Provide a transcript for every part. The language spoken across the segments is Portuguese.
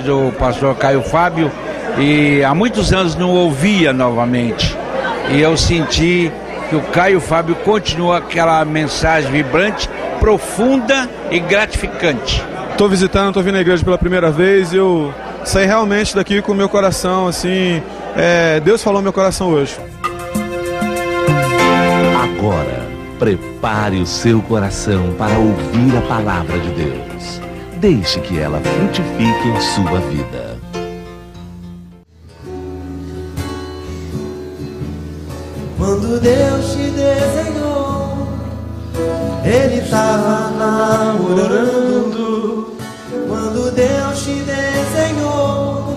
mensagem do pastor Caio Fábio e há muitos anos não ouvia novamente. E eu senti que o Caio Fábio continua aquela mensagem vibrante, profunda e gratificante. Estou visitando, estou vindo à igreja pela primeira vez e eu saí realmente daqui com o meu coração, assim, é, Deus falou no meu coração hoje. Agora, prepare o seu coração para ouvir a palavra de Deus. Deixe que ela frutifique em sua vida. Quando Deus te desenhou, Ele estava namorando. Quando Deus te desenhou,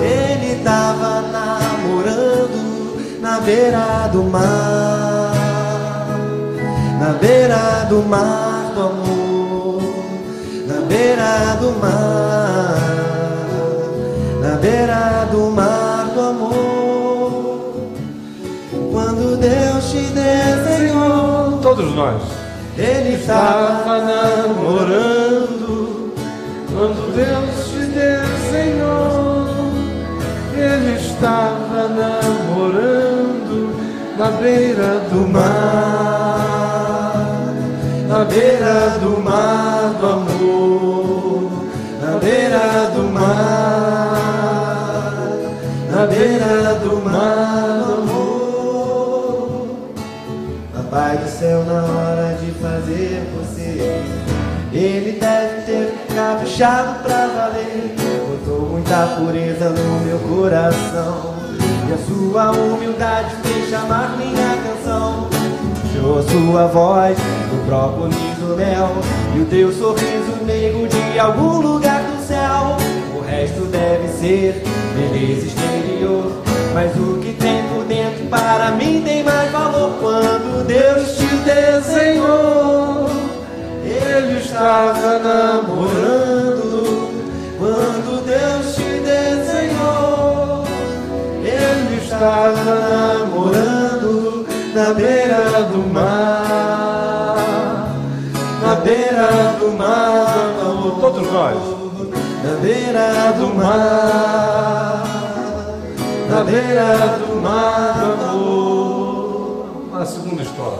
Ele estava namorando na beira do mar, na beira do mar do amor, beira do mar, na beira do mar do amor. Quando Deus te desenhou, Todos nós. Ele estava namorando. Quando Deus te desenhou, Ele estava namorando na beira do mar, Na beira do mar do amor, na beira do mar, na beira do mar do amor. Papai do céu, na hora de fazer você, ele deve ter caprichado pra valer. Botou muita pureza no meu coração, e a sua humildade fez chamar minha atenção. A sua voz do próprio do mel E o teu sorriso meigo de algum lugar do céu. O resto deve ser beleza exterior Mas o que tem por dentro para mim tem mais valor. Quando Deus te desenhou Ele estava namorando. Quando Deus te desenhou Ele estava namorando na beira do mar, na beira do mar, amor. Todos nós. na beira do mar, na beira do mar, amor. A segunda história.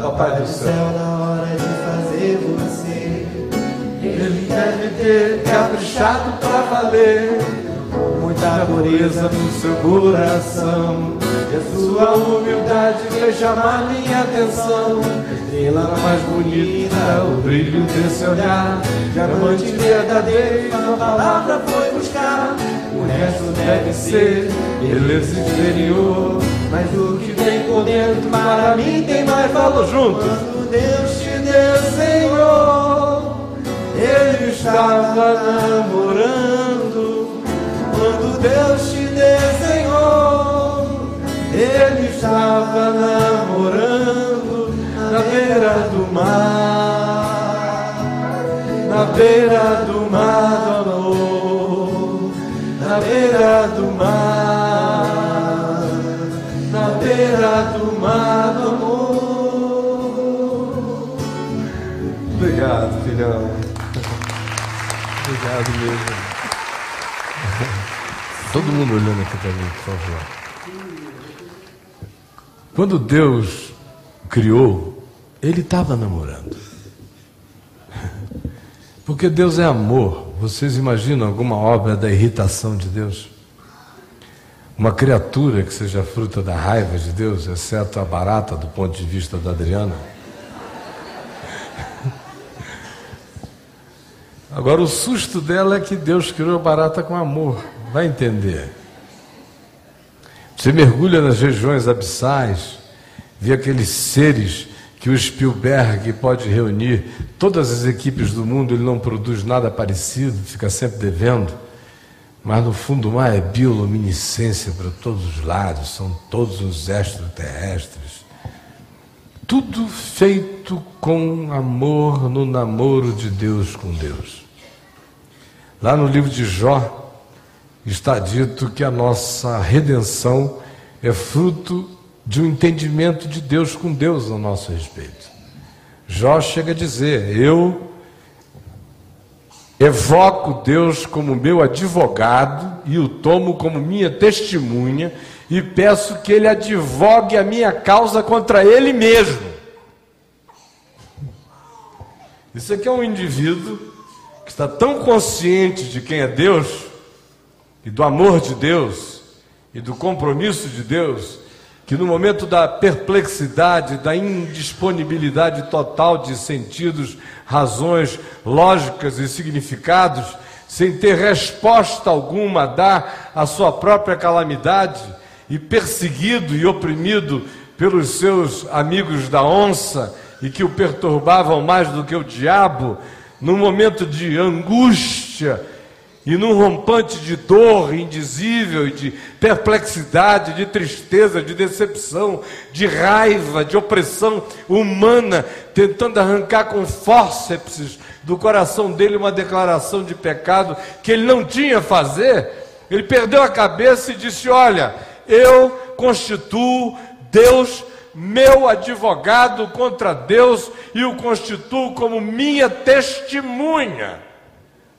Papai do céu, na hora de fazer você, ele deve ter caprichado pra valer. Muita pureza no seu coração. E a sua humildade fez chamar minha atenção. Estrela mais bonita, o brilho desse olhar. Diamante verdadeiro, a palavra foi buscar. O resto deve ser beleza exterior. Mas o que tem por dentro para mim tem mais valor. Junto Quando Deus te desenhou Ele estava namorando quando Deus te desenhou, Ele estava namorando na beira do mar, na beira do mar do amor, na beira do mar, na beira do mar do amor. Obrigado, filhão. Obrigado mesmo. Todo mundo olhando aqui para mim, por favor. Quando Deus criou, Ele estava namorando. Porque Deus é amor. Vocês imaginam alguma obra da irritação de Deus? Uma criatura que seja fruta da raiva de Deus, exceto a barata do ponto de vista da Adriana? Agora, o susto dela é que Deus criou a barata com amor. Vai entender. Você mergulha nas regiões abissais, vê aqueles seres que o Spielberg pode reunir, todas as equipes do mundo, ele não produz nada parecido, fica sempre devendo. Mas no fundo do mar é bioluminescência para todos os lados, são todos os extraterrestres. Tudo feito com amor no namoro de Deus com Deus. Lá no livro de Jó, está dito que a nossa redenção é fruto de um entendimento de Deus com Deus a nosso respeito. Jó chega a dizer: Eu evoco Deus como meu advogado e o tomo como minha testemunha e peço que ele advogue a minha causa contra ele mesmo. Isso aqui é um indivíduo que está tão consciente de quem é Deus e do amor de Deus e do compromisso de Deus, que no momento da perplexidade, da indisponibilidade total de sentidos, razões, lógicas e significados, sem ter resposta alguma a dar à sua própria calamidade, e perseguido e oprimido pelos seus amigos da onça, e que o perturbavam mais do que o diabo, num momento de angústia e num rompante de dor indizível de perplexidade, de tristeza, de decepção, de raiva, de opressão humana, tentando arrancar com fórceps do coração dele uma declaração de pecado que ele não tinha a fazer, ele perdeu a cabeça e disse: Olha, eu constituo Deus meu advogado contra Deus e o constituo como minha testemunha.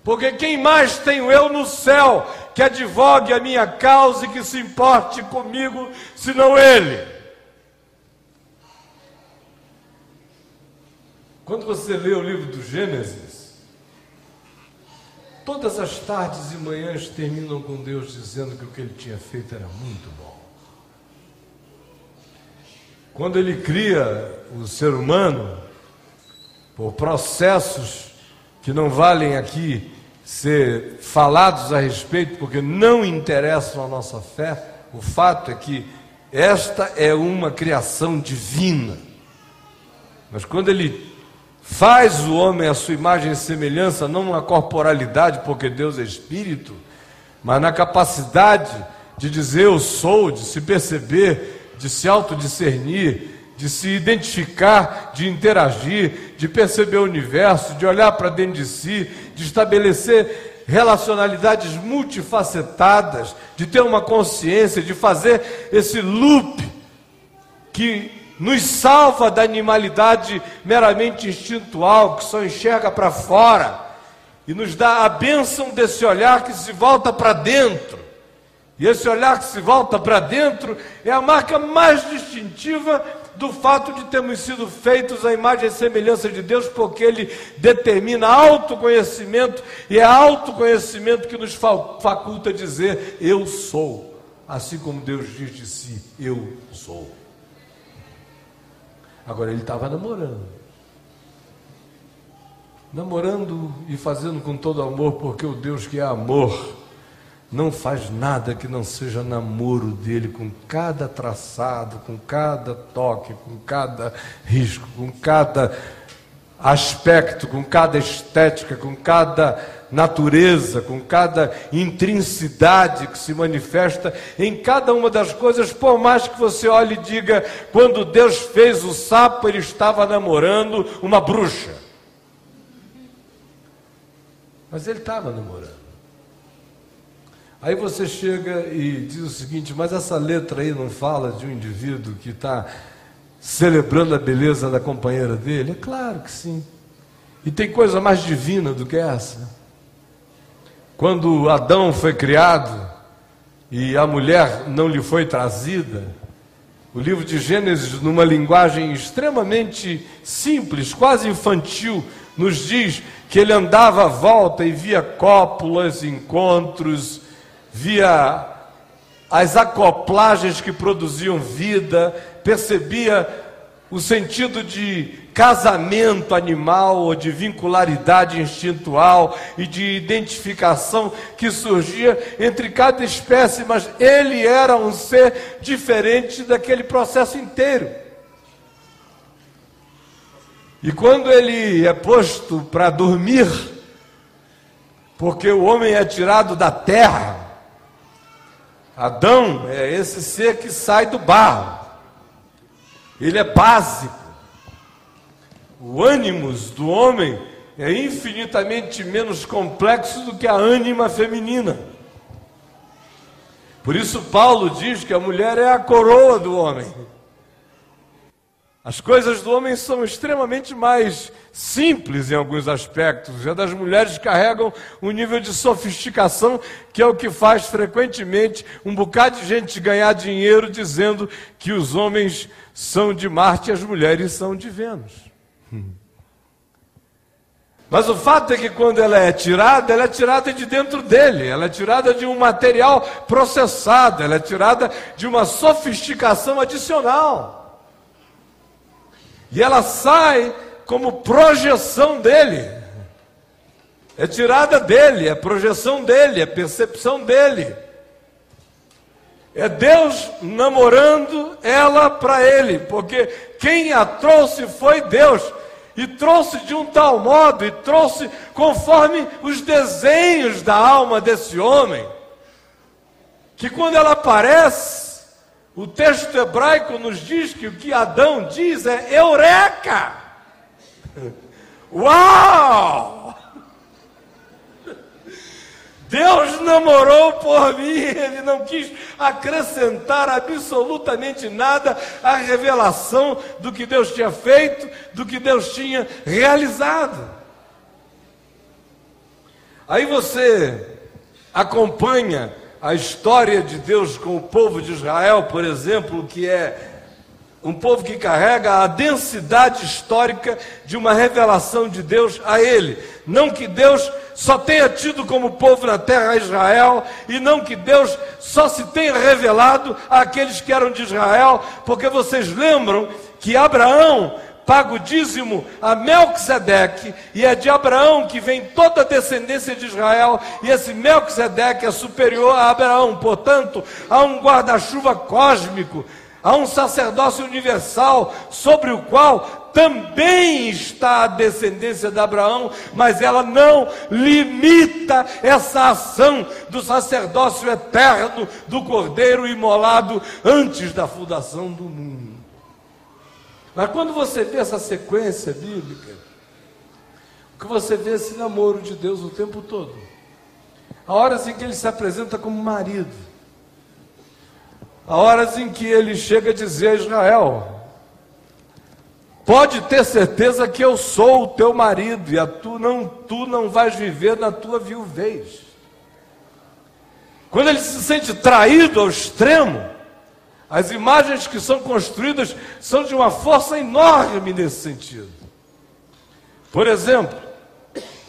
Porque quem mais tenho eu no céu que advogue a minha causa e que se importe comigo, senão Ele? Quando você lê o livro do Gênesis, todas as tardes e manhãs terminam com Deus dizendo que o que ele tinha feito era muito bom. Quando ele cria o ser humano, por processos que não valem aqui ser falados a respeito, porque não interessam a nossa fé, o fato é que esta é uma criação divina. Mas quando ele faz o homem à sua imagem e semelhança, não na corporalidade, porque Deus é espírito, mas na capacidade de dizer eu sou, de se perceber de se autodiscernir, de se identificar, de interagir, de perceber o universo, de olhar para dentro de si, de estabelecer relacionalidades multifacetadas, de ter uma consciência, de fazer esse loop que nos salva da animalidade meramente instintual, que só enxerga para fora, e nos dá a bênção desse olhar que se volta para dentro. E esse olhar que se volta para dentro é a marca mais distintiva do fato de termos sido feitos à imagem e semelhança de Deus, porque Ele determina autoconhecimento, e é autoconhecimento que nos faculta dizer: Eu sou, assim como Deus diz de si: Eu sou. Agora, ele estava namorando. Namorando e fazendo com todo amor, porque o Deus que é amor não faz nada que não seja namoro dele com cada traçado, com cada toque, com cada risco, com cada aspecto, com cada estética, com cada natureza, com cada intrinsidade que se manifesta em cada uma das coisas, por mais que você olhe e diga, quando Deus fez o sapo, ele estava namorando uma bruxa. Mas ele estava namorando. Aí você chega e diz o seguinte: mas essa letra aí não fala de um indivíduo que está celebrando a beleza da companheira dele? É claro que sim. E tem coisa mais divina do que essa. Quando Adão foi criado e a mulher não lhe foi trazida, o livro de Gênesis, numa linguagem extremamente simples, quase infantil, nos diz que ele andava à volta e via cópulas, encontros, via as acoplagens que produziam vida, percebia o sentido de casamento animal ou de vincularidade instintual e de identificação que surgia entre cada espécie, mas ele era um ser diferente daquele processo inteiro. E quando ele é posto para dormir, porque o homem é tirado da terra, Adão é esse ser que sai do barro. Ele é básico. O ânimos do homem é infinitamente menos complexo do que a ânima feminina. Por isso Paulo diz que a mulher é a coroa do homem. As coisas do homem são extremamente mais simples em alguns aspectos. Já das mulheres carregam um nível de sofisticação que é o que faz frequentemente um bocado de gente ganhar dinheiro dizendo que os homens são de Marte e as mulheres são de Vênus. Mas o fato é que quando ela é tirada, ela é tirada de dentro dele, ela é tirada de um material processado, ela é tirada de uma sofisticação adicional. E ela sai como projeção dele. É tirada dele, é projeção dele, é percepção dele. É Deus namorando ela para ele, porque quem a trouxe foi Deus. E trouxe de um tal modo, e trouxe conforme os desenhos da alma desse homem, que quando ela aparece, o texto hebraico nos diz que o que Adão diz é eureka! Uau! Deus namorou por mim, ele não quis acrescentar absolutamente nada à revelação do que Deus tinha feito, do que Deus tinha realizado. Aí você acompanha a história de Deus com o povo de Israel, por exemplo, que é um povo que carrega a densidade histórica de uma revelação de Deus a ele. Não que Deus só tenha tido como povo na terra Israel, e não que Deus só se tenha revelado àqueles que eram de Israel, porque vocês lembram que Abraão paga o dízimo a Melquisedeque, e é de Abraão que vem toda a descendência de Israel, e esse Melquisedeque é superior a Abraão, portanto, há um guarda-chuva cósmico, há um sacerdócio universal sobre o qual também está a descendência de Abraão, mas ela não limita essa ação do sacerdócio eterno do cordeiro imolado antes da fundação do mundo. Mas quando você vê essa sequência bíblica, o que você vê é esse namoro de Deus o tempo todo. Há horas em que ele se apresenta como marido. Há horas em que ele chega a dizer a Israel: Pode ter certeza que eu sou o teu marido e a tu não, tu não vais viver na tua viuvez. Quando ele se sente traído ao extremo, as imagens que são construídas são de uma força enorme nesse sentido. Por exemplo,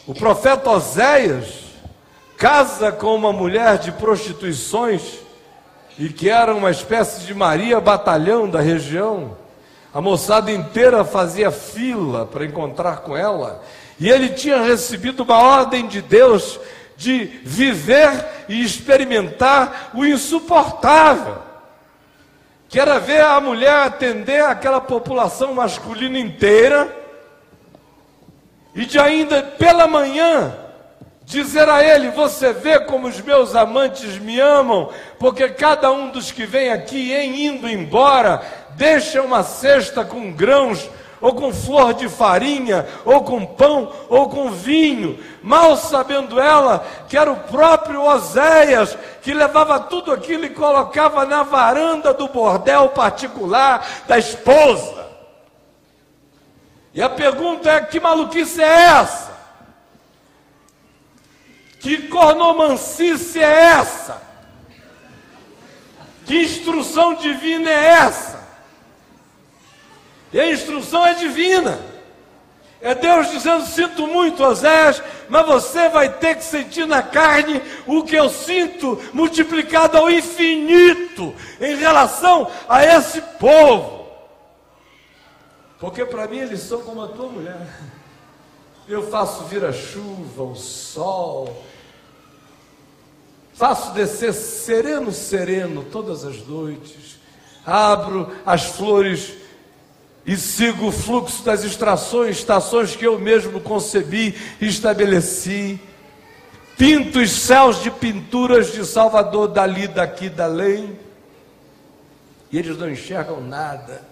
o profeta Oséias casa com uma mulher de prostituições e que era uma espécie de Maria Batalhão da região. A moçada inteira fazia fila para encontrar com ela, e ele tinha recebido uma ordem de Deus de viver e experimentar o insuportável que era ver a mulher atender aquela população masculina inteira, e de ainda pela manhã dizer a ele: Você vê como os meus amantes me amam, porque cada um dos que vem aqui, em indo embora, deixa uma cesta com grãos ou com flor de farinha, ou com pão, ou com vinho, mal sabendo ela que era o próprio Oséias que levava tudo aquilo e colocava na varanda do bordel particular da esposa. E a pergunta é: que maluquice é essa? Que cornomancice é essa? Que instrução divina é essa? E a instrução é divina. É Deus dizendo: sinto muito, Osés, mas você vai ter que sentir na carne o que eu sinto, multiplicado ao infinito, em relação a esse povo. Porque para mim eles são como a tua mulher. Eu faço vir a chuva, o sol, faço descer sereno, sereno todas as noites, abro as flores e sigo o fluxo das extrações, estações que eu mesmo concebi e estabeleci. Pinto os céus de pinturas de Salvador, dali, daqui, dalém. E eles não enxergam nada.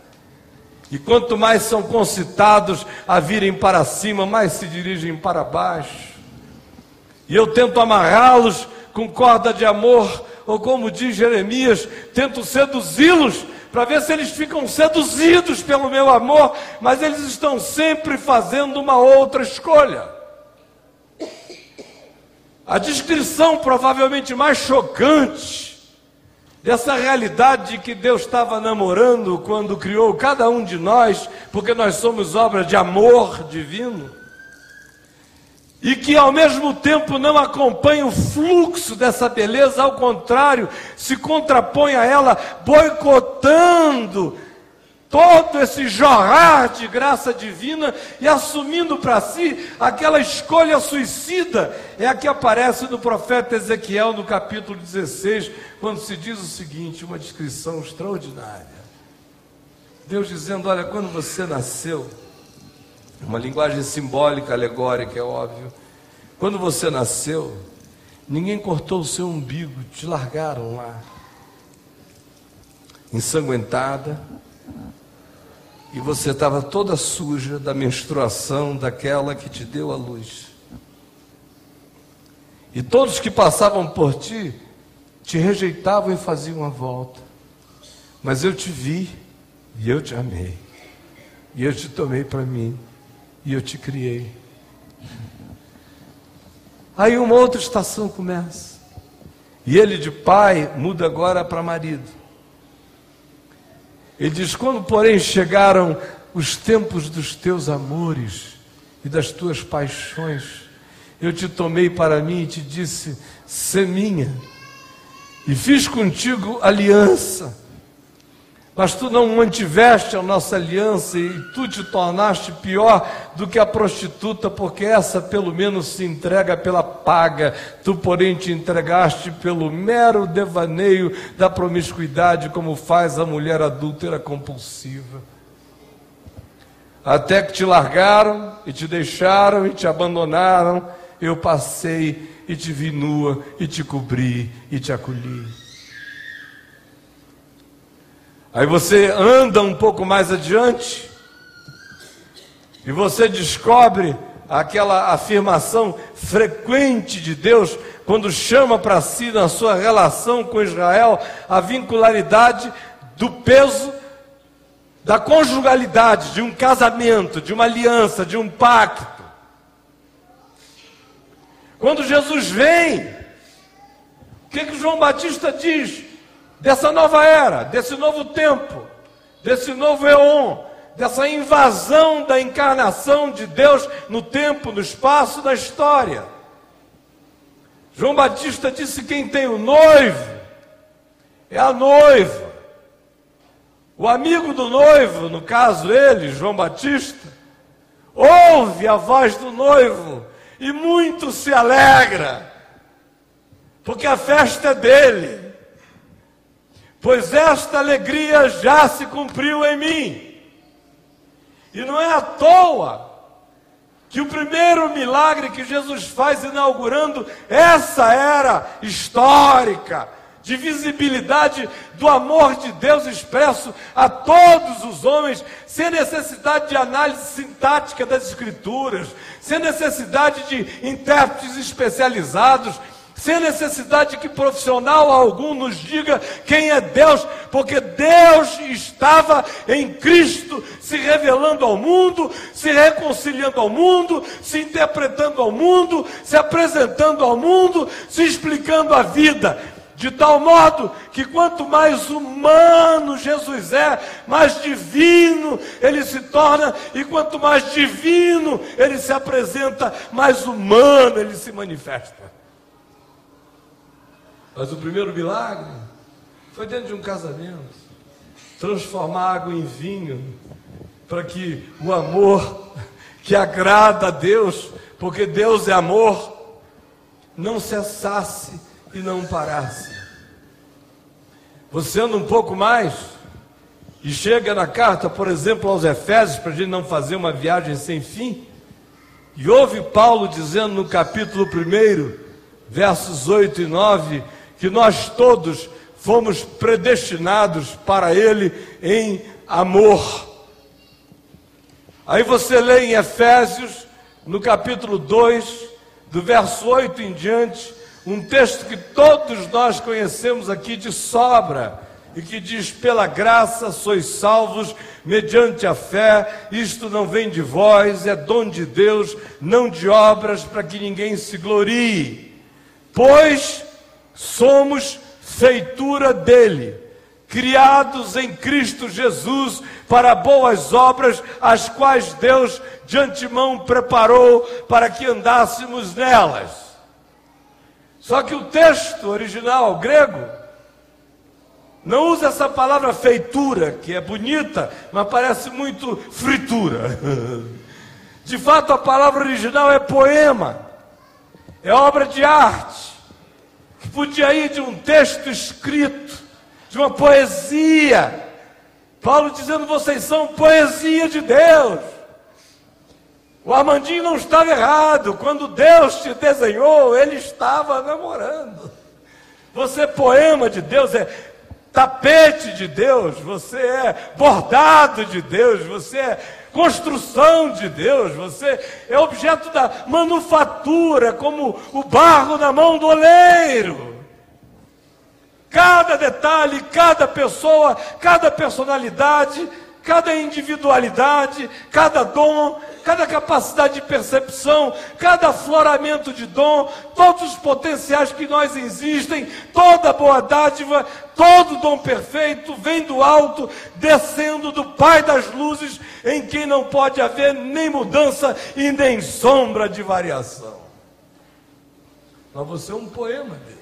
E quanto mais são concitados a virem para cima, mais se dirigem para baixo. E eu tento amarrá-los com corda de amor, ou como diz Jeremias, tento seduzi-los para ver se eles ficam seduzidos pelo meu amor, mas eles estão sempre fazendo uma outra escolha. A descrição provavelmente mais chocante dessa realidade de que Deus estava namorando quando criou cada um de nós, porque nós somos obra de amor divino, e que ao mesmo tempo não acompanha o fluxo dessa beleza, ao contrário, se contrapõe a ela, boicotando todo esse jorrar de graça divina e assumindo para si aquela escolha suicida, é a que aparece no profeta Ezequiel no capítulo 16, quando se diz o seguinte: uma descrição extraordinária. Deus dizendo: Olha, quando você nasceu, uma linguagem simbólica, alegórica, é óbvio. Quando você nasceu, ninguém cortou o seu umbigo, te largaram lá, ensanguentada, e você estava toda suja da menstruação daquela que te deu a luz. E todos que passavam por ti te rejeitavam e faziam a volta. Mas eu te vi e eu te amei. E eu te tomei para mim e eu te criei. Aí uma outra estação começa. E ele de pai muda agora para marido. Ele diz: Quando, porém, chegaram os tempos dos teus amores e das tuas paixões, eu te tomei para mim e te disse: Sê minha, e fiz contigo aliança mas tu não mantiveste a nossa aliança e tu te tornaste pior do que a prostituta, porque essa pelo menos se entrega pela paga, tu, porém, te entregaste pelo mero devaneio da promiscuidade, como faz a mulher adúltera compulsiva. Até que te largaram e te deixaram e te abandonaram, eu passei e te vi nua e te cobri e te acolhi. Aí você anda um pouco mais adiante e você descobre aquela afirmação frequente de Deus quando chama para si na sua relação com Israel a vincularidade do peso da conjugalidade, de um casamento, de uma aliança, de um pacto. Quando Jesus vem, o que, que João Batista diz? Dessa nova era, desse novo tempo, desse novo eon, dessa invasão da encarnação de Deus no tempo, no espaço, na história. João Batista disse: quem tem o noivo é a noiva. O amigo do noivo, no caso ele, João Batista, ouve a voz do noivo e muito se alegra, porque a festa é dele pois esta alegria já se cumpriu em mim. E não é à toa que o primeiro milagre que Jesus faz inaugurando essa era histórica de visibilidade do amor de Deus expresso a todos os homens, sem necessidade de análise sintática das escrituras, sem necessidade de intérpretes especializados, sem necessidade que profissional algum nos diga quem é Deus, porque Deus estava em Cristo, se revelando ao mundo, se reconciliando ao mundo, se interpretando ao mundo, se apresentando ao mundo, se explicando a vida. De tal modo que quanto mais humano Jesus é, mais divino ele se torna, e quanto mais divino ele se apresenta, mais humano ele se manifesta. Mas o primeiro milagre foi dentro de um casamento transformar água em vinho, para que o amor que agrada a Deus, porque Deus é amor, não cessasse e não parasse. Você anda um pouco mais e chega na carta, por exemplo, aos Efésios, para a gente não fazer uma viagem sem fim, e ouve Paulo dizendo no capítulo 1, versos 8 e 9 que nós todos fomos predestinados para Ele em amor. Aí você lê em Efésios, no capítulo 2, do verso 8 em diante, um texto que todos nós conhecemos aqui de sobra, e que diz: pela graça sois salvos mediante a fé, isto não vem de vós, é dom de Deus, não de obras, para que ninguém se glorie. Pois somos feitura dele, criados em Cristo Jesus para boas obras, as quais Deus de antemão preparou para que andássemos nelas. Só que o texto original grego não usa essa palavra feitura, que é bonita, mas parece muito fritura. De fato, a palavra original é poema, é obra de arte, podia ir de um texto escrito, de uma poesia. Paulo dizendo: vocês são poesia de Deus. O Armandinho não estava errado, quando Deus te desenhou, ele estava namorando. Você, é poema de Deus, é tapete de Deus, você é bordado de Deus, você é construção de Deus, você é objeto da manufatura, como o barro na mão do oleiro. Cada detalhe, cada pessoa, cada personalidade, cada individualidade, cada dom, cada capacidade de percepção, cada afloramento de dom, todos os potenciais que nós existem, toda boa dádiva, todo dom perfeito vem do alto, descendo do Pai das luzes, em quem não pode haver nem mudança e nem sombra de variação. Mas você é um poema dele.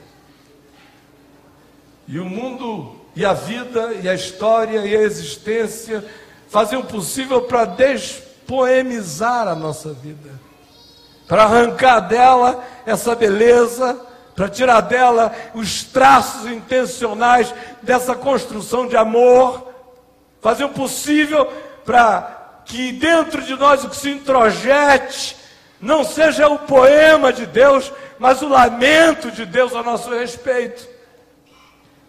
E o mundo e a vida, e a história, e a existência fazem o possível para despoemizar a nossa vida, para arrancar dela essa beleza, para tirar dela os traços intencionais dessa construção de amor, fazer o possível para que dentro de nós o que se introjete não seja o poema de Deus, mas o lamento de Deus a nosso respeito.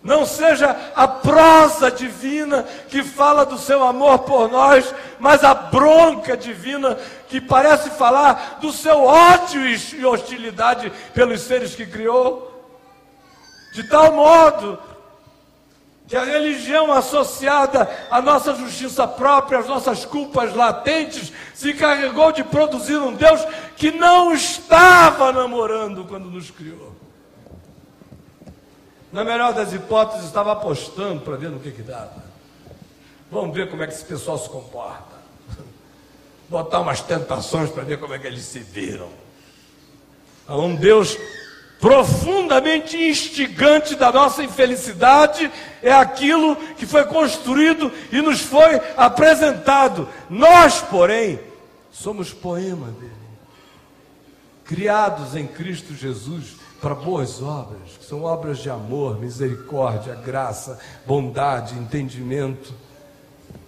Não seja a prosa divina que fala do seu amor por nós, mas a bronca divina que parece falar do seu ódio e hostilidade pelos seres que criou. De tal modo que a religião associada à nossa justiça própria, às nossas culpas latentes, se encarregou de produzir um Deus que não estava namorando quando nos criou. Na melhor das hipóteses, estava apostando para ver no que, que dava. Vamos ver como é que esse pessoal se comporta. Botar umas tentações para ver como é que eles se viram. Um Deus profundamente instigante da nossa infelicidade é aquilo que foi construído e nos foi apresentado. Nós, porém, somos poema dele, criados em Cristo Jesus para boas obras, que são obras de amor, misericórdia, graça, bondade, entendimento.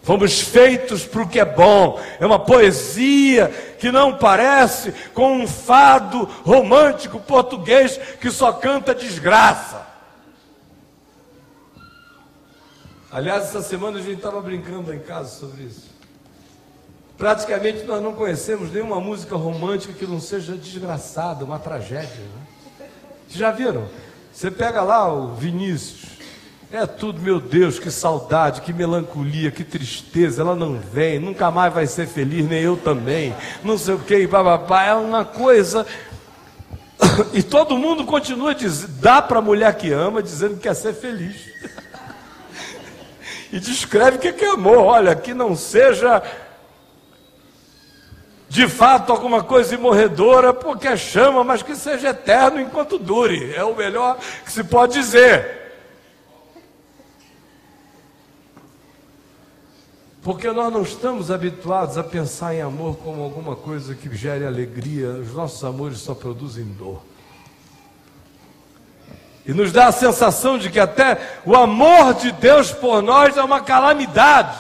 Fomos feitos para o que é bom, é uma poesia que não parece com um fado romântico português que só canta desgraça. Aliás, essa semana a gente estava brincando em casa sobre isso. Praticamente nós não conhecemos nenhuma música romântica que não seja desgraçada, uma tragédia. Né? Já viram? Você pega lá o Vinícius. É tudo, meu Deus, que saudade, que melancolia, que tristeza. Ela não vem, nunca mais vai ser feliz, nem eu também. Não sei o que, bababá. É uma coisa. E todo mundo continua dizendo, dá para a mulher que ama, dizendo que quer ser feliz. E descreve o que é amor. Olha, que não seja de fato alguma coisa imorredora, porque é chama, mas que seja eterno enquanto dure. É o melhor que se pode dizer. Porque nós não estamos habituados a pensar em amor como alguma coisa que gere alegria, os nossos amores só produzem dor. E nos dá a sensação de que até o amor de Deus por nós é uma calamidade.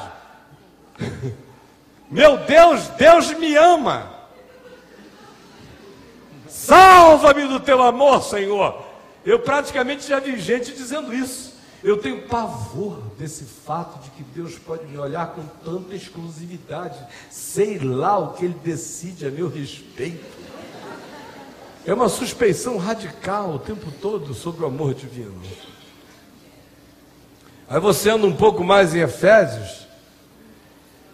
Meu Deus, Deus me ama. Salva-me do teu amor, Senhor. Eu praticamente já vi gente dizendo isso. Eu tenho pavor desse fato de que Deus pode me olhar com tanta exclusividade. Sei lá o que Ele decide a meu respeito. É uma suspeição radical o tempo todo sobre o amor divino. Aí você anda um pouco mais em Efésios,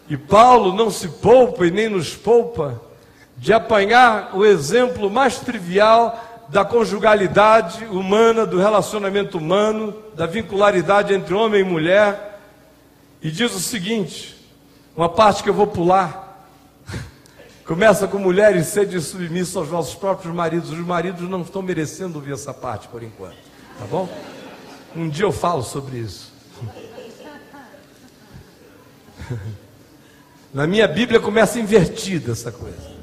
e Paulo não se poupa e nem nos poupa de apanhar o exemplo mais trivial da conjugalidade humana, do relacionamento humano, da vincularidade entre homem e mulher, e diz o seguinte: uma parte que eu vou pular. Começa com mulheres sede submissa aos nossos próprios maridos. Os maridos não estão merecendo ouvir essa parte por enquanto, tá bom? Um dia eu falo sobre isso. Na minha Bíblia começa invertida essa coisa.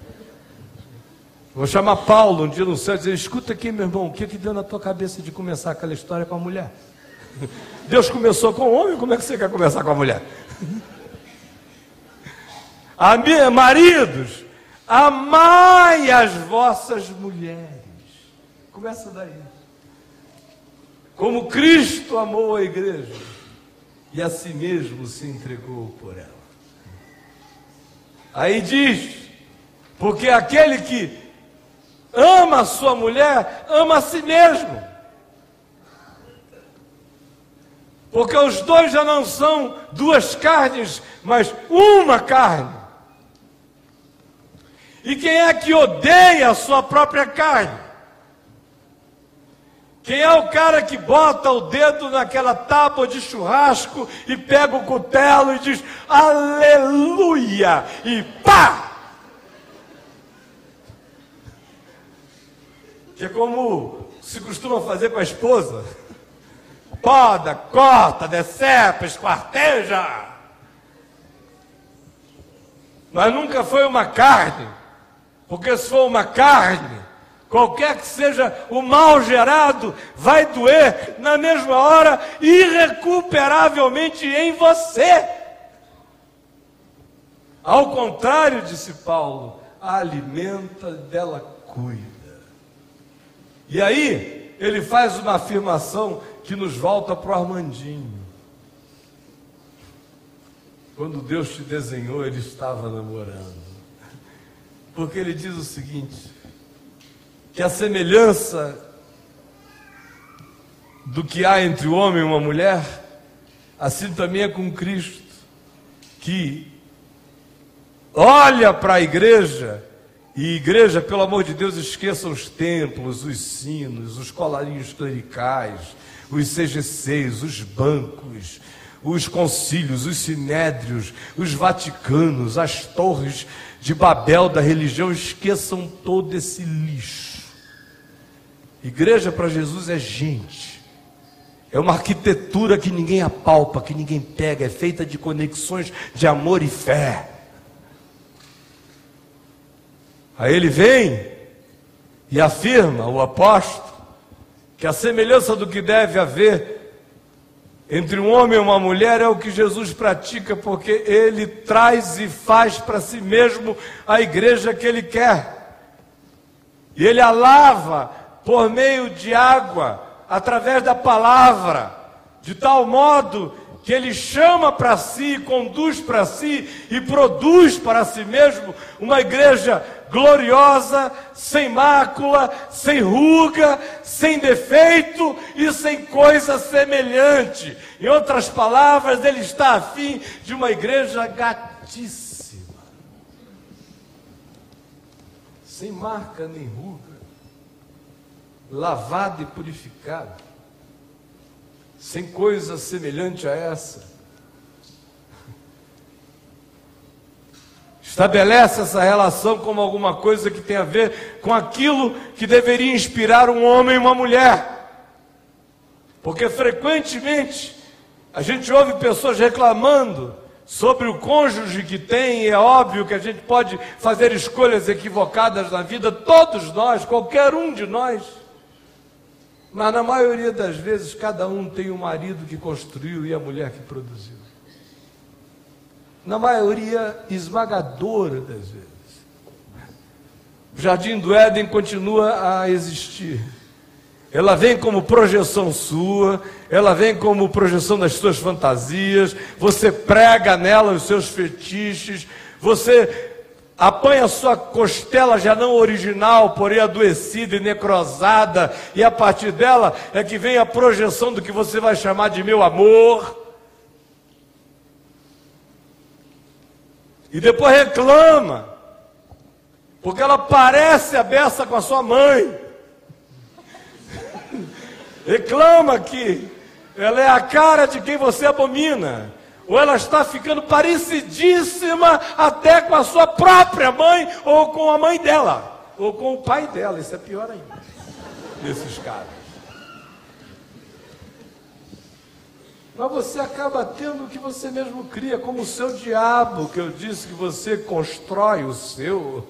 Vou chamar Paulo um dia no céu e dizer: escuta aqui, meu irmão, o que, que deu na tua cabeça de começar aquela história com a mulher? Deus começou com o homem, como é que você quer começar com a mulher? Maridos, amai as vossas mulheres. Começa daí. Como Cristo amou a igreja e a si mesmo se entregou por ela. Aí diz: porque aquele que ama a sua mulher, ama a si mesmo. Porque os dois já não são duas carnes, mas uma carne. E quem é que odeia a sua própria carne? Quem é o cara que bota o dedo naquela tábua de churrasco e pega o cutelo e diz aleluia e pá! que é como se costuma fazer com a esposa. Poda, corta, decepa, esquarteja. Mas nunca foi uma carne, porque se for uma carne, qualquer que seja o mal gerado, vai doer na mesma hora, irrecuperavelmente em você. Ao contrário, disse Paulo, a alimenta, dela cuida. E aí, ele faz uma afirmação que nos volta para o Armandinho. Quando Deus te desenhou, ele estava namorando. Porque ele diz o seguinte: que a semelhança do que há entre o homem e uma mulher, assim também é com Cristo, que olha para a igreja e igreja, pelo amor de Deus, esqueça os templos, os sinos, os colarinhos clericais, os CGCs, os bancos, os concílios, os sinédrios, os vaticanos, as torres de Babel da religião, esqueçam todo esse lixo. Igreja para Jesus é gente. É uma arquitetura que ninguém apalpa, que ninguém pega, é feita de conexões de amor e fé. Aí ele vem e afirma, o apóstolo, que a semelhança do que deve haver entre um homem e uma mulher é o que Jesus pratica, porque ele traz e faz para si mesmo a igreja que ele quer. E ele a lava por meio de água, através da palavra, de tal modo que ele chama para si, conduz para si e produz para si mesmo uma igreja gloriosa, sem mácula, sem ruga, sem defeito e sem coisa semelhante. Em outras palavras, ele está afim de uma igreja gatíssima, sem marca nem ruga, lavada e purificada sem coisa semelhante a essa. Estabelece essa relação como alguma coisa que tem a ver com aquilo que deveria inspirar um homem e uma mulher. Porque frequentemente a gente ouve pessoas reclamando sobre o cônjuge que tem, e é óbvio que a gente pode fazer escolhas equivocadas na vida, todos nós, qualquer um de nós. Mas na maioria das vezes, cada um tem o marido que construiu e a mulher que produziu. Na maioria esmagadora das vezes. O jardim do Éden continua a existir. Ela vem como projeção sua, ela vem como projeção das suas fantasias, você prega nela os seus fetiches, você apanha sua costela já não original, porém adoecida e necrosada, e a partir dela é que vem a projeção do que você vai chamar de meu amor. E depois reclama, porque ela parece a beça com a sua mãe. reclama que ela é a cara de quem você abomina. Ou ela está ficando parecidíssima até com a sua própria mãe, ou com a mãe dela, ou com o pai dela. Isso é pior ainda, nesses casos. Mas você acaba tendo o que você mesmo cria, como o seu diabo, que eu disse que você constrói o seu.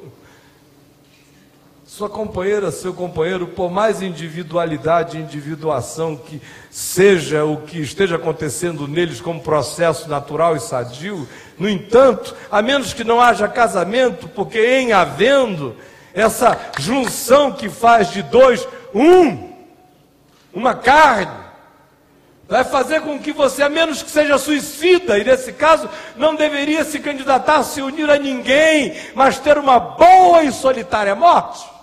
Sua companheira, seu companheiro, por mais individualidade individuação que seja o que esteja acontecendo neles como processo natural e sadio, no entanto, a menos que não haja casamento, porque em havendo essa junção que faz de dois um, uma carne, vai fazer com que você, a menos que seja suicida, e nesse caso não deveria se candidatar se unir a ninguém, mas ter uma boa e solitária morte.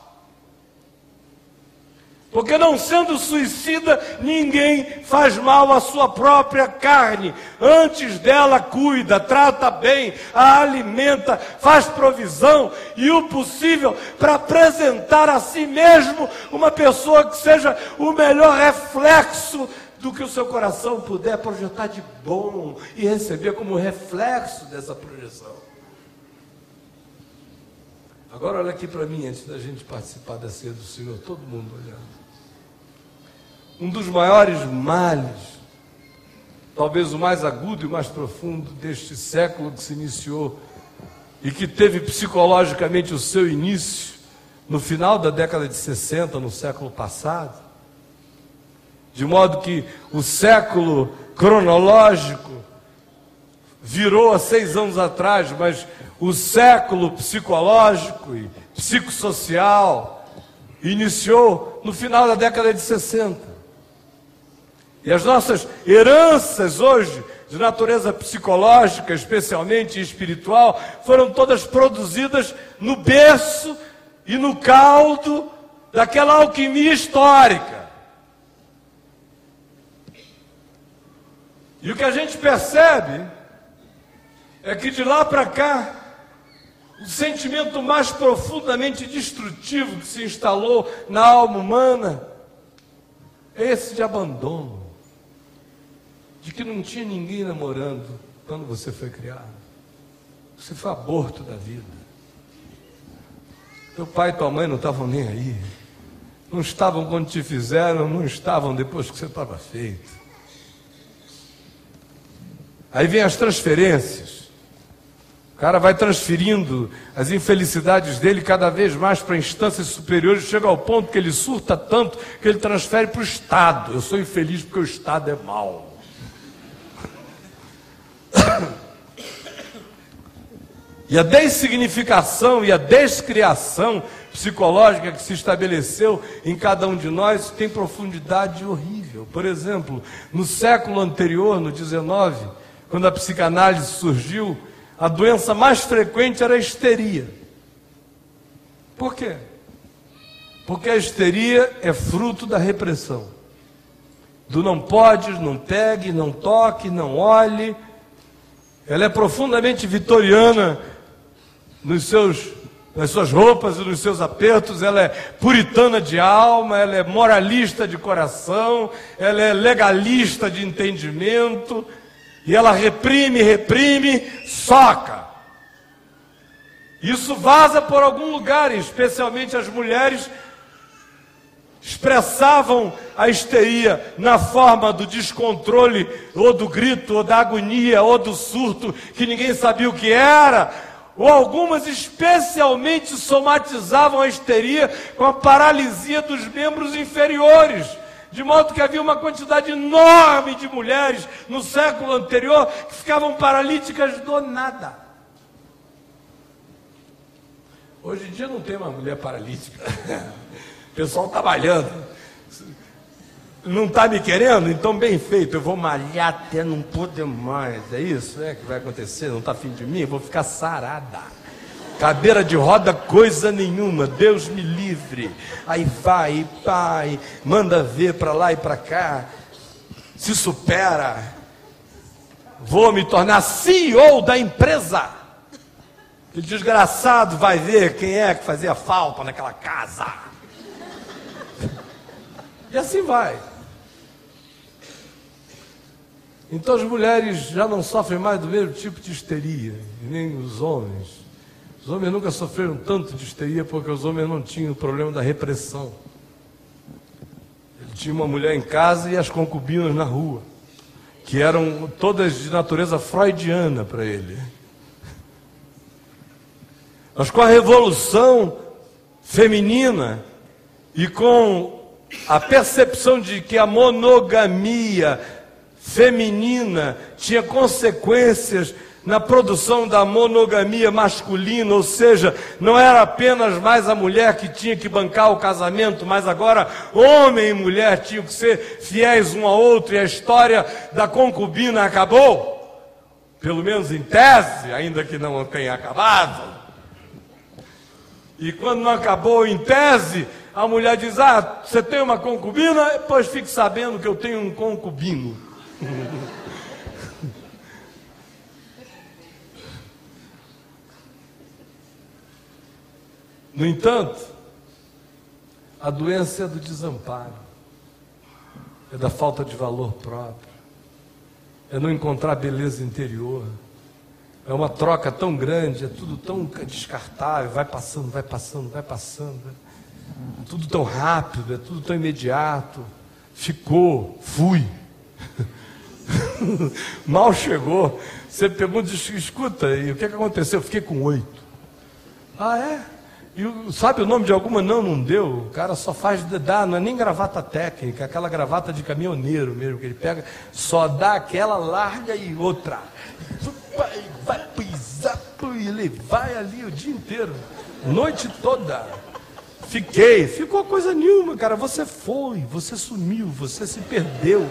Porque não sendo suicida, ninguém faz mal à sua própria carne. Antes dela, cuida, trata bem, a alimenta, faz provisão e o possível para apresentar a si mesmo uma pessoa que seja o melhor reflexo do que o seu coração puder projetar de bom e receber como reflexo dessa projeção. Agora olha aqui para mim, antes da gente participar da ceia do Senhor, todo mundo olhando. Um dos maiores males, talvez o mais agudo e mais profundo deste século que se iniciou e que teve psicologicamente o seu início no final da década de 60, no século passado, de modo que o século cronológico virou há seis anos atrás, mas o século psicológico e psicossocial iniciou no final da década de 60. E as nossas heranças hoje, de natureza psicológica, especialmente espiritual, foram todas produzidas no berço e no caldo daquela alquimia histórica. E o que a gente percebe é que de lá para cá, o sentimento mais profundamente destrutivo que se instalou na alma humana é esse de abandono, de que não tinha ninguém namorando quando você foi criado. Você foi aborto da vida. Teu pai e tua mãe não estavam nem aí. Não estavam quando te fizeram, não estavam depois que você estava feito. Aí vem as transferências. O cara vai transferindo as infelicidades dele cada vez mais para instâncias superiores, chega ao ponto que ele surta tanto que ele transfere para o Estado. Eu sou infeliz porque o Estado é mau. E a dessignificação e a descriação psicológica que se estabeleceu em cada um de nós tem profundidade horrível. Por exemplo, no século anterior, no 19, quando a psicanálise surgiu, a doença mais frequente era a histeria. Por quê? Porque a histeria é fruto da repressão. Do não pode, não pegue, não toque, não olhe. Ela é profundamente vitoriana nos seus, nas suas roupas e nos seus apertos. Ela é puritana de alma, ela é moralista de coração, ela é legalista de entendimento e ela reprime, reprime, soca. Isso vaza por algum lugar, especialmente as mulheres expressavam a histeria na forma do descontrole, ou do grito, ou da agonia, ou do surto, que ninguém sabia o que era, ou algumas especialmente somatizavam a histeria com a paralisia dos membros inferiores. De modo que havia uma quantidade enorme de mulheres no século anterior que ficavam paralíticas do nada. Hoje em dia não tem uma mulher paralítica. O pessoal trabalhando. Não está me querendo? Então, bem feito, eu vou malhar até não poder mais. É isso é que vai acontecer? Não está afim de mim? Eu vou ficar sarada. Cadeira de roda, coisa nenhuma, Deus me livre. Aí vai, pai, manda ver para lá e para cá, se supera. Vou me tornar CEO da empresa. Que desgraçado vai ver quem é que fazia falta naquela casa. E assim vai. Então as mulheres já não sofrem mais do mesmo tipo de histeria, nem os homens. Os homens nunca sofreram tanto de histeria porque os homens não tinham o problema da repressão. Ele tinha uma mulher em casa e as concubinas na rua, que eram todas de natureza freudiana para ele. Mas com a revolução feminina e com a percepção de que a monogamia feminina tinha consequências na produção da monogamia masculina, ou seja, não era apenas mais a mulher que tinha que bancar o casamento, mas agora homem e mulher tinham que ser fiéis um ao outro e a história da concubina acabou. Pelo menos em tese, ainda que não tenha acabado. E quando não acabou em tese, a mulher diz: Ah, você tem uma concubina? Pois fique sabendo que eu tenho um concubino. No entanto, a doença é do desamparo, é da falta de valor próprio, é não encontrar beleza interior, é uma troca tão grande, é tudo tão descartável, vai passando, vai passando, vai passando, é tudo tão rápido, é tudo tão imediato. Ficou, fui. Mal chegou. Você pergunta, escuta, e o que, que aconteceu? Eu fiquei com oito. Ah, é? E sabe o nome de alguma? Não, não deu. O cara só faz, dá, não é nem gravata técnica, aquela gravata de caminhoneiro mesmo, que ele pega, só dá aquela larga e outra. Vai, vai pisar, e ele vai ali o dia inteiro, noite toda. Fiquei, ficou coisa nenhuma, cara. Você foi, você sumiu, você se perdeu.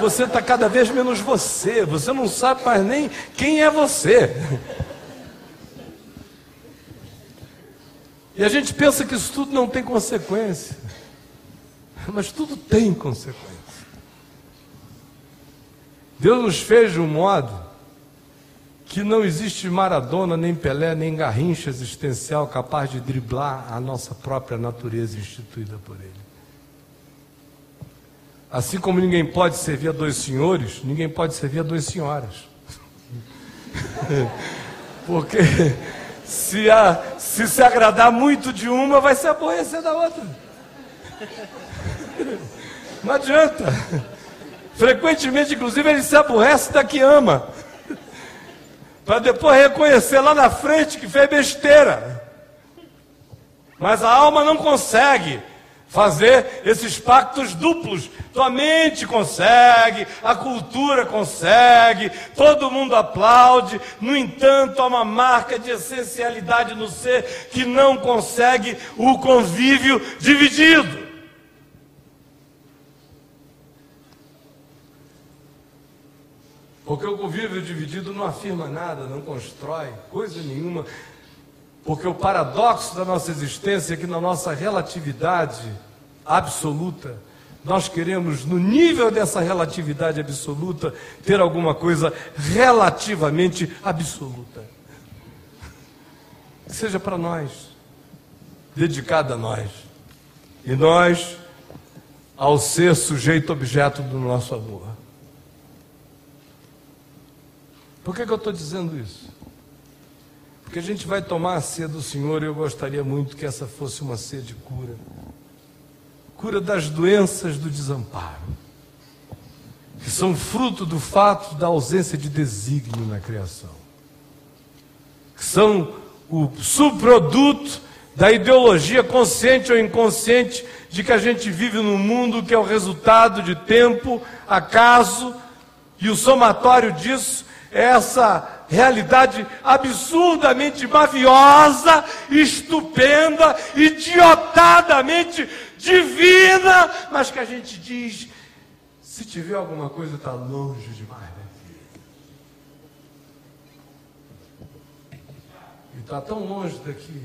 Você está cada vez menos você. Você não sabe mais nem quem é você. E a gente pensa que isso tudo não tem consequência. Mas tudo tem consequência. Deus nos fez de um modo que não existe Maradona, nem Pelé, nem Garrincha existencial capaz de driblar a nossa própria natureza instituída por Ele. Assim como ninguém pode servir a dois senhores, ninguém pode servir a duas senhoras. Porque se, a, se se agradar muito de uma, vai se aborrecer da outra. Não adianta. Frequentemente, inclusive, ele se aborrece da que ama. Para depois reconhecer lá na frente que fez besteira. Mas a alma não consegue fazer esses pactos duplos. Tua mente consegue, a cultura consegue, todo mundo aplaude. No entanto, há uma marca de essencialidade no ser que não consegue o convívio dividido. Porque o convívio dividido não afirma nada, não constrói coisa nenhuma. Porque o paradoxo da nossa existência é que na nossa relatividade absoluta, nós queremos, no nível dessa relatividade absoluta, ter alguma coisa relativamente absoluta. Que seja para nós, dedicada a nós. E nós, ao ser sujeito objeto do nosso amor. Por que, que eu estou dizendo isso? Porque a gente vai tomar a ceia do Senhor e eu gostaria muito que essa fosse uma ceia de cura. Cura das doenças do desamparo, que são fruto do fato da ausência de desígnio na criação, que são o subproduto da ideologia consciente ou inconsciente de que a gente vive num mundo que é o resultado de tempo, acaso, e o somatório disso essa realidade absurdamente maviosa, estupenda, idiotadamente divina, mas que a gente diz: se tiver alguma coisa, está longe demais daqui. E está tão longe daqui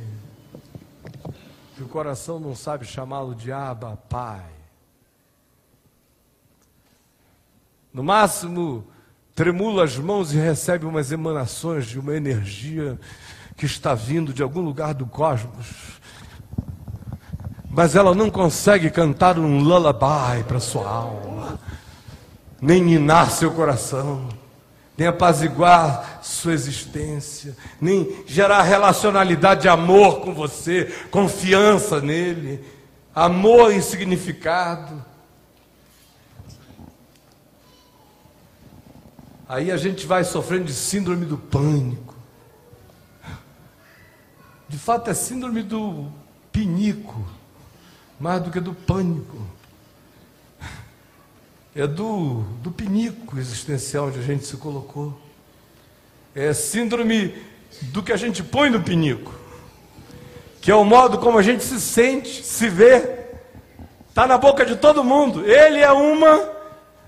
que o coração não sabe chamá-lo de Abba, Pai. No máximo, tremula as mãos e recebe umas emanações de uma energia que está vindo de algum lugar do cosmos, mas ela não consegue cantar um lullaby para sua alma, nem ninar seu coração, nem apaziguar sua existência, nem gerar relacionalidade de amor com você, confiança nele, amor e significado. Aí a gente vai sofrendo de síndrome do pânico. De fato, é síndrome do pinico, mais do que do pânico. É do, do pinico existencial onde a gente se colocou. É síndrome do que a gente põe no pinico, que é o modo como a gente se sente, se vê. Está na boca de todo mundo. Ele é uma,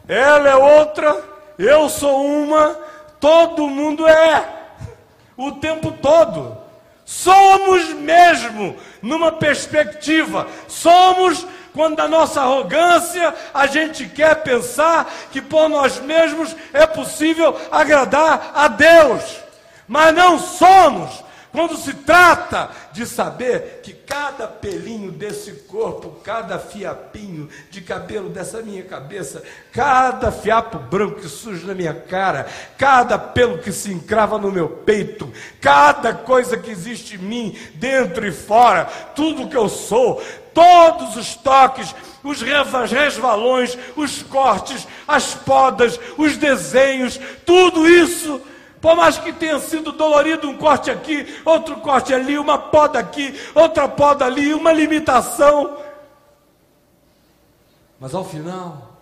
ela é outra eu sou uma, todo mundo é, o tempo todo. Somos mesmo, numa perspectiva, somos quando a nossa arrogância a gente quer pensar que por nós mesmos é possível agradar a Deus, mas não somos, quando se trata de saber que cada pelinho desse corpo, cada fiapinho de cabelo dessa minha cabeça, cada fiapo branco que surge na minha cara, cada pelo que se encrava no meu peito, cada coisa que existe em mim, dentro e fora, tudo que eu sou, todos os toques, os resvalões, os cortes, as podas, os desenhos, tudo isso por mais que tenha sido dolorido um corte aqui, outro corte ali, uma poda aqui, outra poda ali, uma limitação. Mas ao final,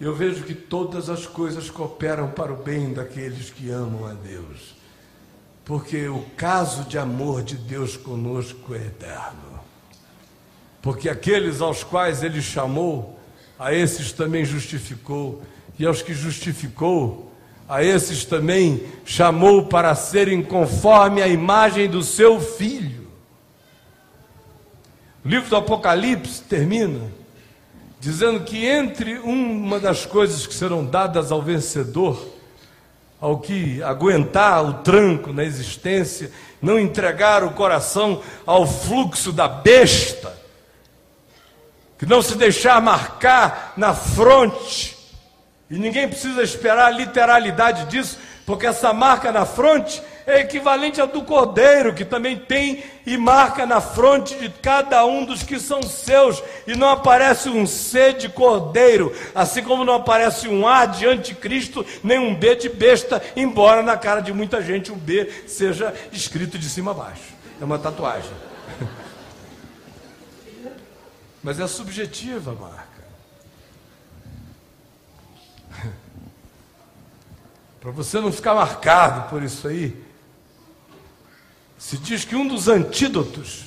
eu vejo que todas as coisas cooperam para o bem daqueles que amam a Deus. Porque o caso de amor de Deus conosco é eterno. Porque aqueles aos quais ele chamou, a esses também justificou, e aos que justificou, a esses também chamou para serem conforme a imagem do seu filho. O livro do Apocalipse termina dizendo que entre uma das coisas que serão dadas ao vencedor, ao que aguentar o tranco na existência, não entregar o coração ao fluxo da besta, que não se deixar marcar na fronte, e ninguém precisa esperar a literalidade disso, porque essa marca na fronte é equivalente à do cordeiro, que também tem e marca na fronte de cada um dos que são seus, e não aparece um C de cordeiro, assim como não aparece um A de anticristo, nem um B de besta, embora na cara de muita gente o B seja escrito de cima a baixo. É uma tatuagem. Mas é subjetiva, marca. Para você não ficar marcado por isso aí, se diz que um dos antídotos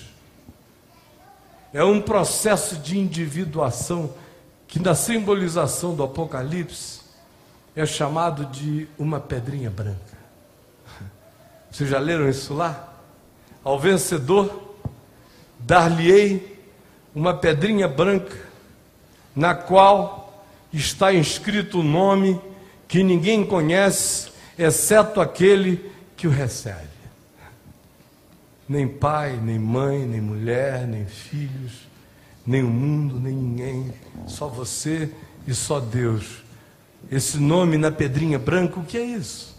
é um processo de individuação que na simbolização do Apocalipse é chamado de uma pedrinha branca. Vocês já leram isso lá? Ao vencedor dar-lhe-ei uma pedrinha branca na qual está inscrito o nome que ninguém conhece, exceto aquele que o recebe. Nem pai, nem mãe, nem mulher, nem filhos, nem o mundo, nem ninguém, só você e só Deus. Esse nome na pedrinha branca, o que é isso?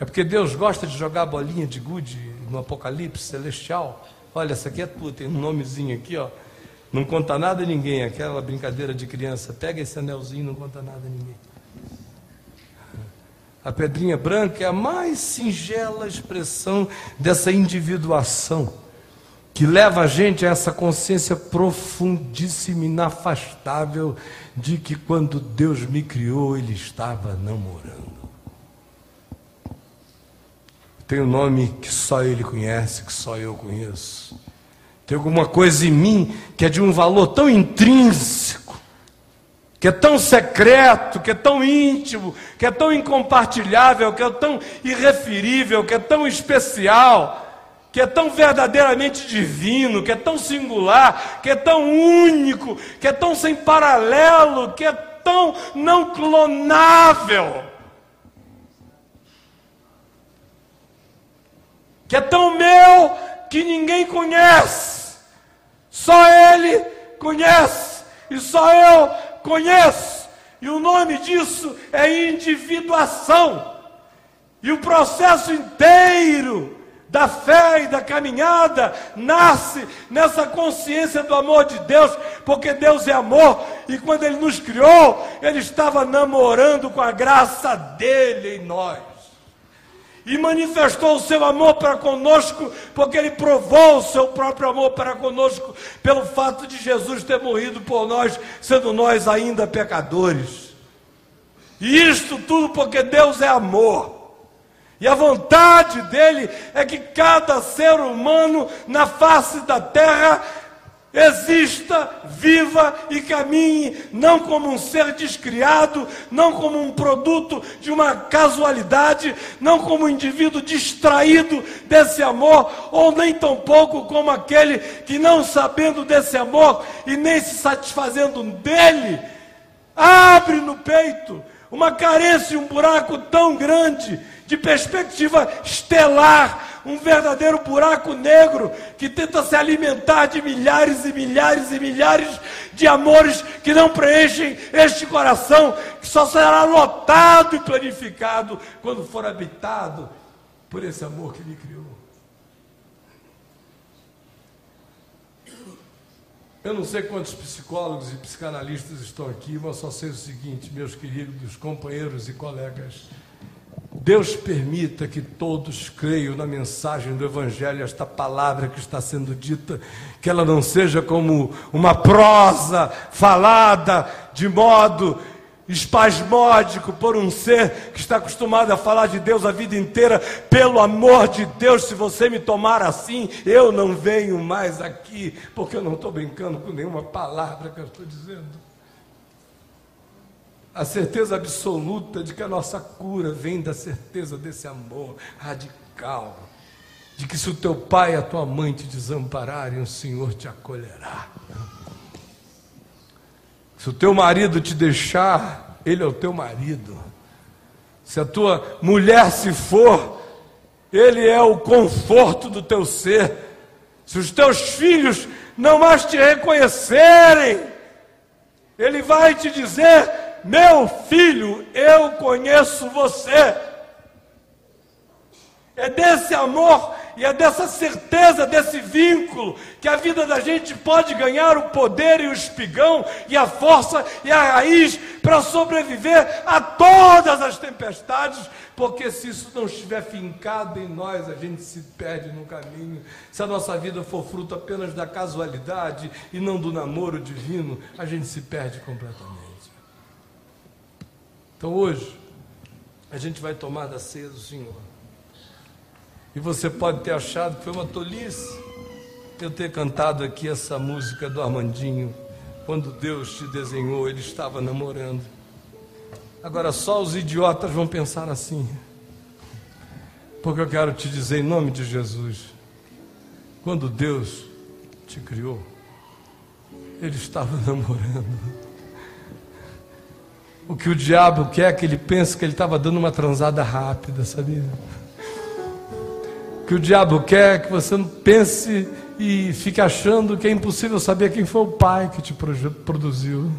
É porque Deus gosta de jogar bolinha de gude no Apocalipse celestial. Olha, essa aqui é tua, tem um nomezinho aqui, ó. Não conta nada a ninguém, aquela brincadeira de criança. Pega esse anelzinho, não conta nada a ninguém. A pedrinha branca é a mais singela expressão dessa individuação, que leva a gente a essa consciência profundíssima, inafastável, de que quando Deus me criou, Ele estava namorando. Tem um nome que só Ele conhece, que só eu conheço. Tem alguma coisa em mim que é de um valor tão intrínseco que é tão secreto, que é tão íntimo, que é tão incompartilhável, que é tão irreferível, que é tão especial, que é tão verdadeiramente divino, que é tão singular, que é tão único, que é tão sem paralelo, que é tão não clonável. que é tão meu que ninguém conhece. Só Ele conhece e só eu conheço. E o nome disso é individuação. E o processo inteiro da fé e da caminhada nasce nessa consciência do amor de Deus, porque Deus é amor e quando Ele nos criou, Ele estava namorando com a graça dele em nós. E manifestou o seu amor para conosco, porque Ele provou o seu próprio amor para conosco, pelo fato de Jesus ter morrido por nós, sendo nós ainda pecadores. E isto tudo porque Deus é amor. E a vontade dele é que cada ser humano na face da terra exista, viva e caminhe, não como um ser descriado, não como um produto de uma casualidade, não como um indivíduo distraído desse amor, ou nem tampouco como aquele que, não sabendo desse amor e nem se satisfazendo dele, abre no peito uma carência e um buraco tão grande de perspectiva estelar, um verdadeiro buraco negro que tenta se alimentar de milhares e milhares e milhares de amores que não preenchem este coração, que só será lotado e planificado quando for habitado por esse amor que lhe criou. Eu não sei quantos psicólogos e psicanalistas estão aqui, mas só sei o seguinte, meus queridos companheiros e colegas. Deus permita que todos creiam na mensagem do Evangelho, esta palavra que está sendo dita, que ela não seja como uma prosa falada de modo espasmódico por um ser que está acostumado a falar de Deus a vida inteira. Pelo amor de Deus, se você me tomar assim, eu não venho mais aqui, porque eu não estou brincando com nenhuma palavra que eu estou dizendo a certeza absoluta de que a nossa cura vem da certeza desse amor radical, de que se o teu pai e a tua mãe te desampararem, o Senhor te acolherá. Se o teu marido te deixar, ele é o teu marido. Se a tua mulher se for, ele é o conforto do teu ser. Se os teus filhos não mais te reconhecerem, ele vai te dizer: meu filho, eu conheço você. É desse amor e é dessa certeza, desse vínculo, que a vida da gente pode ganhar o poder e o espigão, e a força e a raiz para sobreviver a todas as tempestades, porque se isso não estiver fincado em nós, a gente se perde no caminho. Se a nossa vida for fruto apenas da casualidade e não do namoro divino, a gente se perde completamente. Então hoje, a gente vai tomar da ceia do Senhor. E você pode ter achado que foi uma tolice eu ter cantado aqui essa música do Armandinho. Quando Deus te desenhou, Ele estava namorando. Agora só os idiotas vão pensar assim. Porque eu quero te dizer em nome de Jesus: quando Deus te criou, Ele estava namorando. O que o diabo quer é que ele pense que ele estava dando uma transada rápida, sabia? O que o diabo quer é que você pense e fique achando que é impossível saber quem foi o pai que te produziu.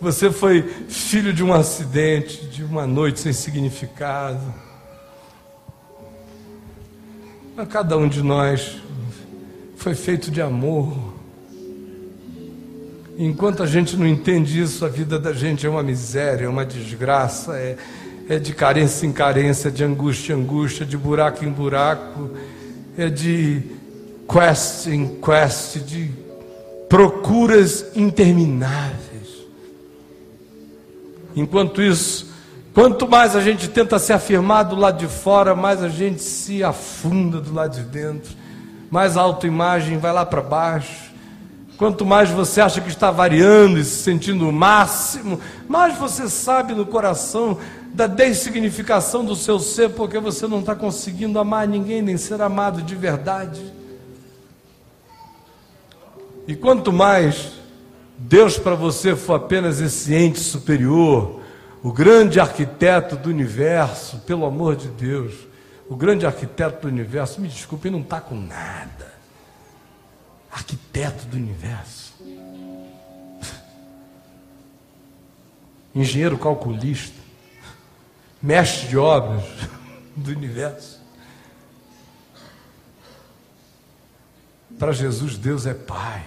Você foi filho de um acidente, de uma noite sem significado. Mas cada um de nós foi feito de amor. Enquanto a gente não entende isso, a vida da gente é uma miséria, é uma desgraça, é, é de carência em carência, de angústia em angústia, de buraco em buraco, é de quest em quest, de procuras intermináveis. Enquanto isso, quanto mais a gente tenta se afirmar do lado de fora, mais a gente se afunda do lado de dentro, mais a autoimagem vai lá para baixo Quanto mais você acha que está variando e se sentindo o máximo, mais você sabe no coração da dessignificação do seu ser, porque você não está conseguindo amar ninguém, nem ser amado de verdade. E quanto mais Deus para você for apenas esse ente superior, o grande arquiteto do universo, pelo amor de Deus, o grande arquiteto do universo, me desculpe, não está com nada. Arquiteto do universo. Engenheiro calculista. Mestre de obras do universo. Para Jesus, Deus é Pai.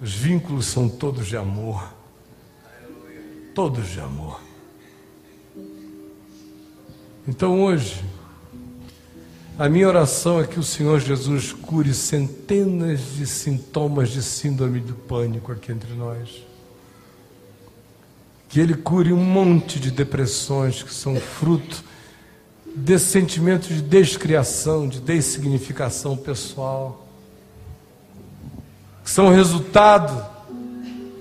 Os vínculos são todos de amor. Todos de amor. Então hoje, a minha oração é que o Senhor Jesus cure centenas de sintomas de síndrome do pânico aqui entre nós. Que Ele cure um monte de depressões que são fruto desse sentimento de descriação, de dessignificação pessoal. Que são resultado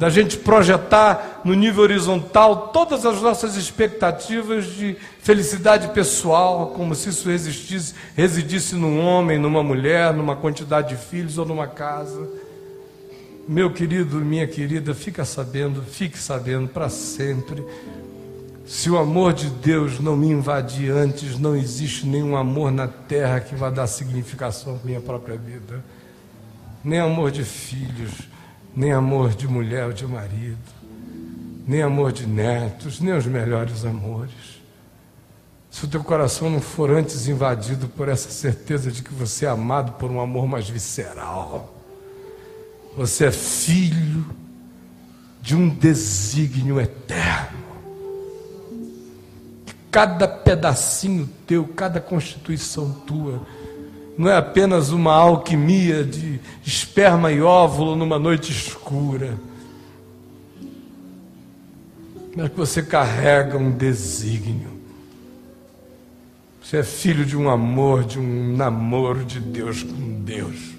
da gente projetar no nível horizontal todas as nossas expectativas de felicidade pessoal, como se isso existisse, residisse num homem, numa mulher, numa quantidade de filhos ou numa casa. Meu querido, minha querida, fica sabendo, fique sabendo para sempre. Se o amor de Deus não me invadir antes, não existe nenhum amor na terra que vá dar significação à minha própria vida. Nem amor de filhos nem amor de mulher ou de marido, nem amor de netos, nem os melhores amores. Se o teu coração não for antes invadido por essa certeza de que você é amado por um amor mais visceral, você é filho de um desígnio eterno. Cada pedacinho teu, cada constituição tua, não é apenas uma alquimia de esperma e óvulo numa noite escura, mas que você carrega um desígnio. Você é filho de um amor, de um namoro de Deus com Deus.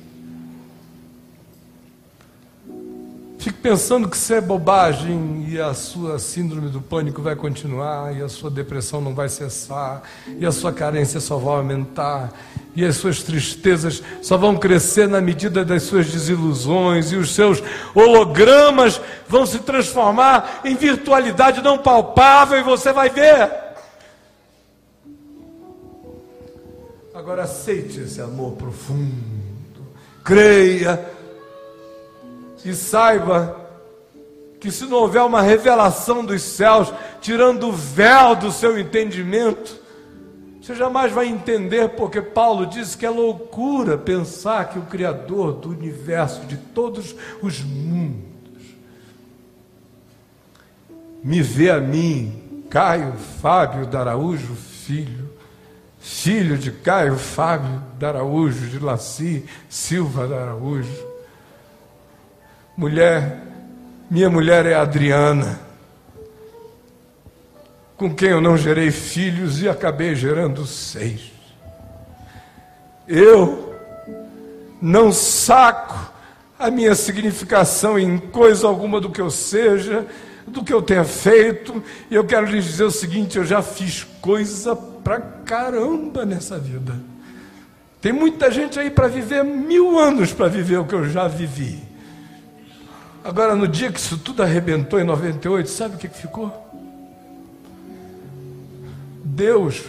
Fique pensando que isso é bobagem e a sua síndrome do pânico vai continuar, e a sua depressão não vai cessar, e a sua carência só vai aumentar, e as suas tristezas só vão crescer na medida das suas desilusões, e os seus hologramas vão se transformar em virtualidade não palpável, e você vai ver. Agora aceite esse amor profundo, creia e saiba que se não houver uma revelação dos céus, tirando o véu do seu entendimento, você jamais vai entender porque Paulo diz que é loucura pensar que o Criador do universo, de todos os mundos, me vê a mim, Caio Fábio de Araújo, filho, filho de Caio Fábio de Araújo, de Laci Silva de Araújo, Mulher, minha mulher é Adriana, com quem eu não gerei filhos e acabei gerando seis. Eu não saco a minha significação em coisa alguma do que eu seja, do que eu tenha feito, e eu quero lhes dizer o seguinte: eu já fiz coisa pra caramba nessa vida. Tem muita gente aí para viver mil anos para viver o que eu já vivi. Agora, no dia que isso tudo arrebentou em 98, sabe o que, ficou? Deus.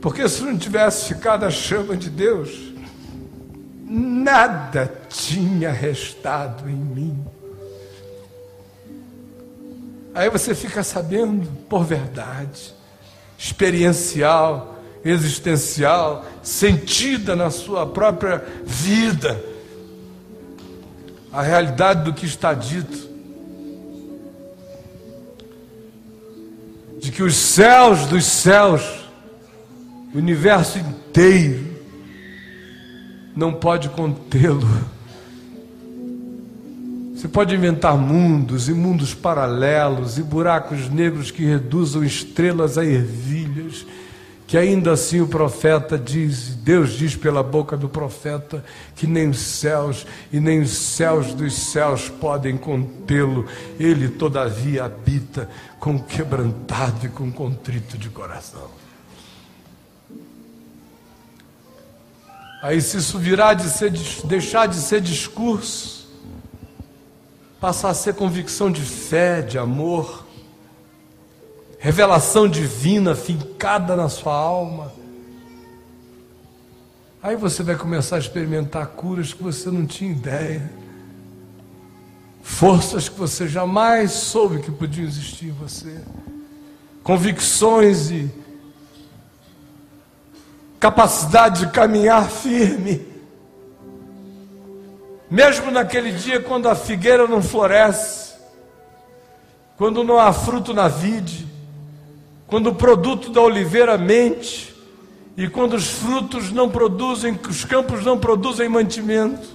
Porque se não tivesse ficado a chama de Deus, nada tinha restado em mim. Aí você fica sabendo por verdade, experiencial, existencial, sentida na sua própria vida a realidade do que está dito. De que os céus dos céus, o universo inteiro, não pode contê-lo. Você pode inventar mundos e mundos paralelos e buracos negros que reduzam estrelas a ervilhas que ainda assim o profeta diz, Deus diz pela boca do profeta, que nem os céus e nem os céus dos céus podem contê-lo, ele todavia habita com quebrantado e com contrito de coração. Aí, se isso virar de ser, deixar de ser discurso, passar a ser convicção de fé, de amor, revelação divina fincada na sua alma. Aí você vai começar a experimentar curas que você não tinha ideia, forças que você jamais soube que podiam existir em você, convicções e capacidade de caminhar firme. Mesmo naquele dia quando a figueira não floresce, quando não há fruto na vide, quando o produto da oliveira mente, e quando os frutos não produzem, os campos não produzem mantimento,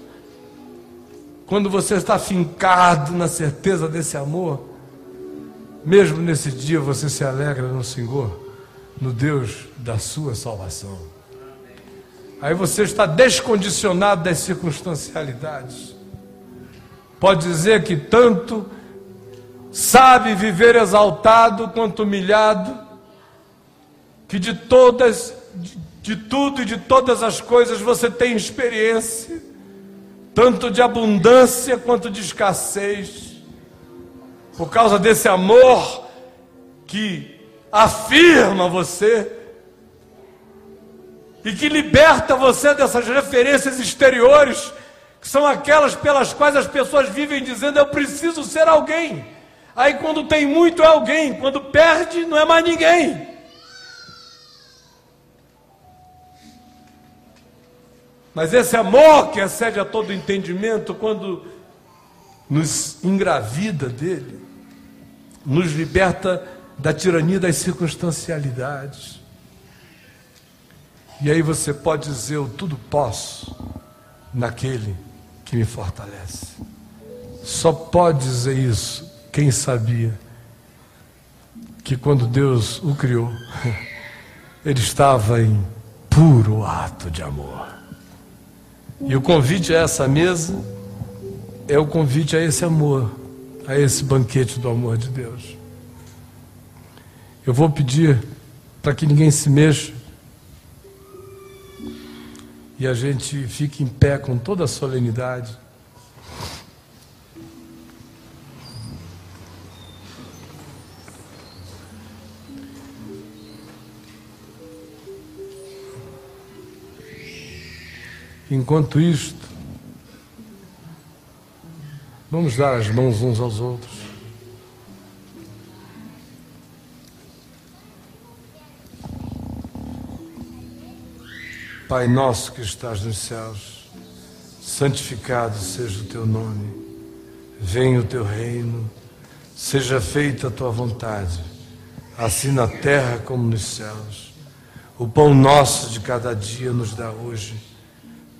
quando você está fincado na certeza desse amor, mesmo nesse dia você se alegra no Senhor, no Deus da sua salvação. Aí você está descondicionado das circunstancialidades. Pode dizer que tanto sabe viver exaltado quanto humilhado, que de todas, de, de tudo e de todas as coisas você tem experiência, tanto de abundância quanto de escassez, por causa desse amor que afirma você e que liberta você dessas referências exteriores, que são aquelas pelas quais as pessoas vivem dizendo: Eu preciso ser alguém. Aí quando tem muito é alguém, quando perde não é mais ninguém. Mas esse amor que excede a todo entendimento, quando nos engravida dele, nos liberta da tirania das circunstancialidades. E aí você pode dizer: Eu tudo posso naquele que me fortalece. Só pode dizer isso quem sabia que quando Deus o criou, ele estava em puro ato de amor. E o convite a essa mesa é o convite a esse amor, a esse banquete do amor de Deus. Eu vou pedir para que ninguém se mexa e a gente fique em pé com toda a solenidade. Enquanto isto, vamos dar as mãos uns aos outros. Pai nosso que estás nos céus, santificado seja o teu nome, venha o teu reino, seja feita a tua vontade, assim na terra como nos céus. O pão nosso de cada dia nos dá hoje